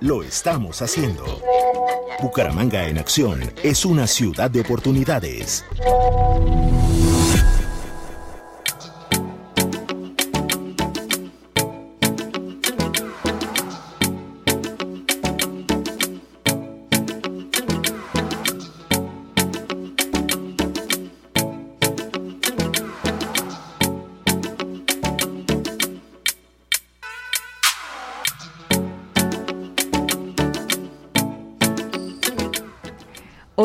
lo estamos haciendo. Bucaramanga en acción es una ciudad de oportunidades.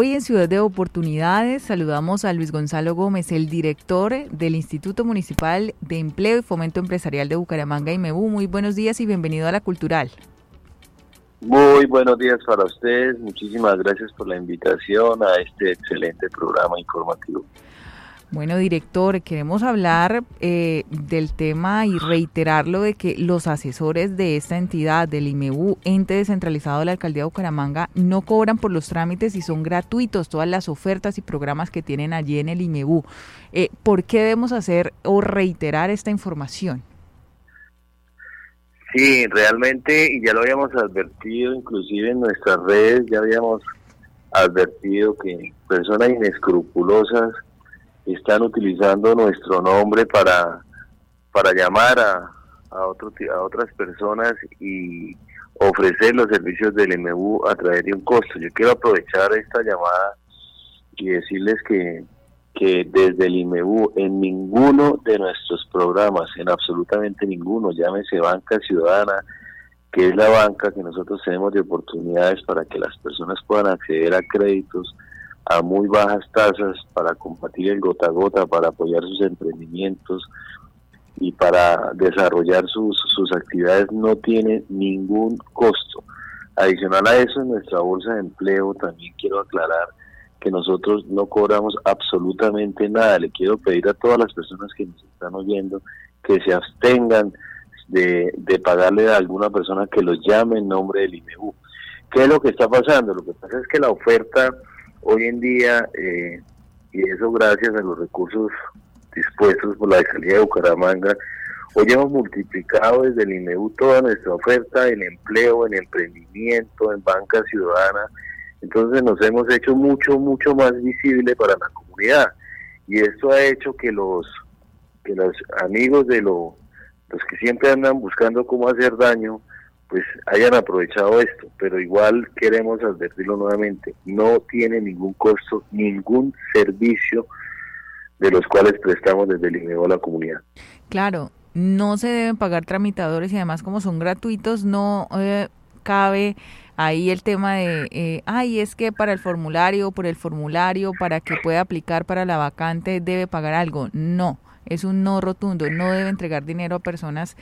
Hoy en Ciudad de Oportunidades saludamos a Luis Gonzalo Gómez, el director del Instituto Municipal de Empleo y Fomento Empresarial de Bucaramanga y MEBU. Muy buenos días y bienvenido a la Cultural. Muy buenos días para ustedes. Muchísimas gracias por la invitación a este excelente programa informativo. Bueno, director, queremos hablar eh, del tema y reiterarlo de que los asesores de esta entidad, del IMEU, ente descentralizado de la Alcaldía de Bucaramanga, no cobran por los trámites y son gratuitos todas las ofertas y programas que tienen allí en el IMEU. Eh, ¿Por qué debemos hacer o reiterar esta información? Sí, realmente, y ya lo habíamos advertido, inclusive en nuestras redes, ya habíamos advertido que personas inescrupulosas están utilizando nuestro nombre para, para llamar a, a, otro, a otras personas y ofrecer los servicios del MU a través de un costo. Yo quiero aprovechar esta llamada y decirles que, que desde el IMEU en ninguno de nuestros programas, en absolutamente ninguno, llámese Banca Ciudadana, que es la banca que nosotros tenemos de oportunidades para que las personas puedan acceder a créditos, a muy bajas tasas para combatir el gota a gota, para apoyar sus emprendimientos y para desarrollar sus, sus actividades no tiene ningún costo. Adicional a eso, en nuestra bolsa de empleo también quiero aclarar que nosotros no cobramos absolutamente nada. Le quiero pedir a todas las personas que nos están oyendo que se abstengan de, de pagarle a alguna persona que los llame en nombre del IMEU. ¿Qué es lo que está pasando? Lo que pasa es que la oferta Hoy en día, eh, y eso gracias a los recursos dispuestos por la Alcaldía de Bucaramanga, hoy hemos multiplicado desde el INEU toda nuestra oferta en empleo, en emprendimiento, en banca ciudadana. Entonces nos hemos hecho mucho, mucho más visible para la comunidad. Y esto ha hecho que los, que los amigos de lo, los que siempre andan buscando cómo hacer daño, pues hayan aprovechado esto, pero igual queremos advertirlo nuevamente, no tiene ningún costo, ningún servicio de los cuales prestamos desde el INEO a la comunidad. Claro, no se deben pagar tramitadores y además como son gratuitos no eh, cabe ahí el tema de, eh, ay, es que para el formulario, por el formulario, para que pueda aplicar para la vacante debe pagar algo. No, es un no rotundo, no debe entregar dinero a personas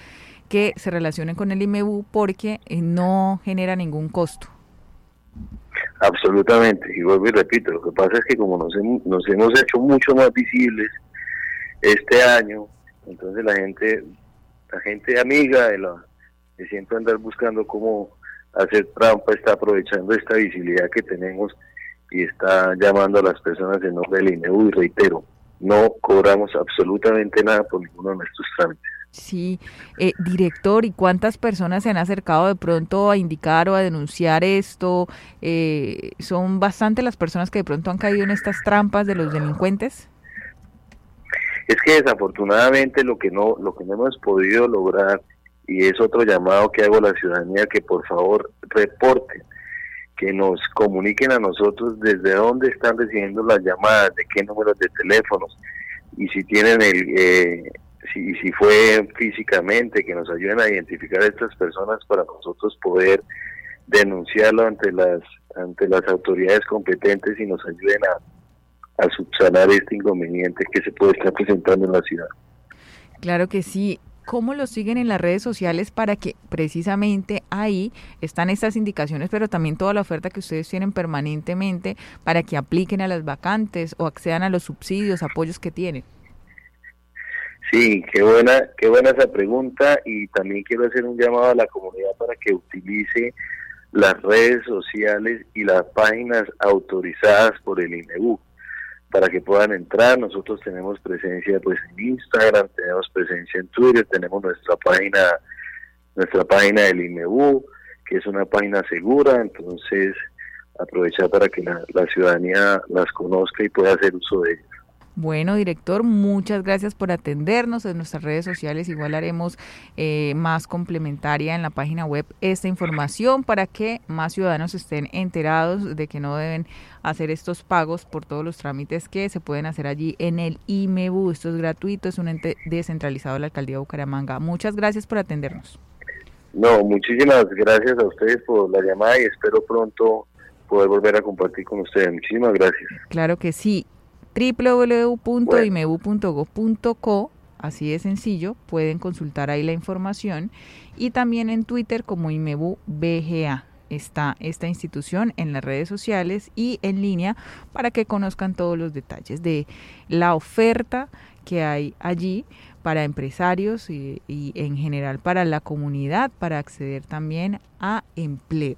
que se relacionen con el IMEU porque eh, no genera ningún costo. Absolutamente, y vuelvo y repito, lo que pasa es que como nos, nos hemos hecho mucho más visibles este año, entonces la gente, la gente amiga de, la, de siempre andar buscando cómo hacer trampa está aprovechando esta visibilidad que tenemos y está llamando a las personas en nombre del INEU y reitero, no cobramos absolutamente nada por ninguno de nuestros trámites. Sí, eh, director, ¿y cuántas personas se han acercado de pronto a indicar o a denunciar esto? Eh, ¿Son bastante las personas que de pronto han caído en estas trampas de los delincuentes? Es que desafortunadamente lo que no lo que no hemos podido lograr y es otro llamado que hago a la ciudadanía que por favor reporten, que nos comuniquen a nosotros desde dónde están recibiendo las llamadas, de qué números de teléfonos y si tienen el, eh, si, si fue físicamente, que nos ayuden a identificar a estas personas para nosotros poder denunciarlo ante las ante las autoridades competentes y nos ayuden a, a subsanar este inconveniente que se puede estar presentando en la ciudad. Claro que sí. ¿Cómo lo siguen en las redes sociales para que precisamente ahí están estas indicaciones, pero también toda la oferta que ustedes tienen permanentemente para que apliquen a las vacantes o accedan a los subsidios, apoyos que tienen? Sí, qué buena, qué buena esa pregunta y también quiero hacer un llamado a la comunidad para que utilice las redes sociales y las páginas autorizadas por el INEU para que puedan entrar. Nosotros tenemos presencia pues en Instagram, tenemos presencia en Twitter, tenemos nuestra página nuestra página del INEU, que es una página segura, entonces aprovechar para que la, la ciudadanía las conozca y pueda hacer uso de ellas. Bueno, director, muchas gracias por atendernos. En nuestras redes sociales igual haremos eh, más complementaria en la página web esta información para que más ciudadanos estén enterados de que no deben hacer estos pagos por todos los trámites que se pueden hacer allí en el IMEBU. Esto es gratuito, es un ente descentralizado de la Alcaldía de Bucaramanga. Muchas gracias por atendernos. No, muchísimas gracias a ustedes por la llamada y espero pronto poder volver a compartir con ustedes. Muchísimas gracias. Claro que sí www.imebu.go.co, así de sencillo, pueden consultar ahí la información y también en Twitter como Imebu BGA. Está esta institución en las redes sociales y en línea para que conozcan todos los detalles de la oferta que hay allí para empresarios y, y en general para la comunidad para acceder también a empleo.